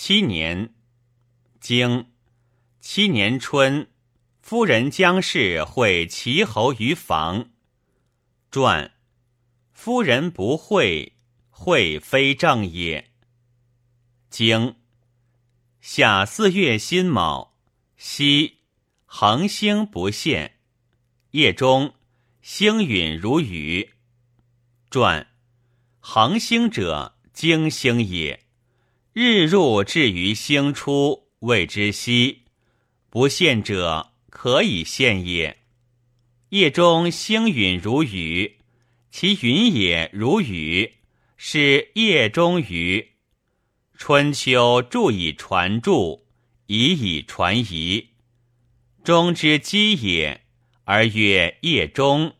七年，经七年春，夫人将氏会齐侯于房。传，夫人不会，会非正也。经夏四月辛卯，夕，恒星不现，夜中星陨如雨。传，恒星者，经星也。日入至于星出，谓之夕。不现者，可以现也。夜中星陨如雨，其云也如雨，是夜中雨。春秋注以传注，以以传仪。中之基也，而曰夜中，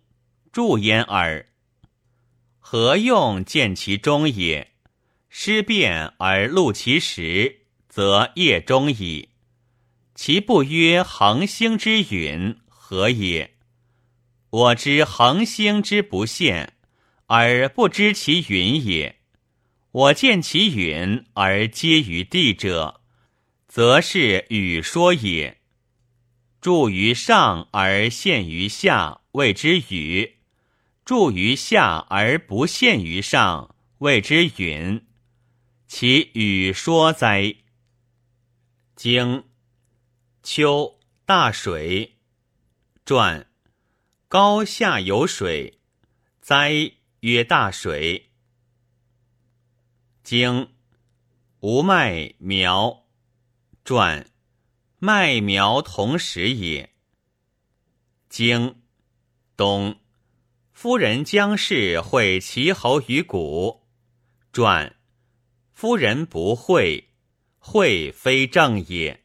注焉耳。何用见其中也？失变而录其时，则夜中矣。其不曰恒星之陨，何也？我知恒星之不现，而不知其陨也。我见其陨而皆于地者，则是语说也。注于上而现于下，谓之语；注于下而不现于上，谓之允。其语说哉？经秋大水传高下有水，灾曰大水。经无麦苗传麦苗同时也。经冬夫人将氏会齐侯于谷传。夫人不会，会非正也。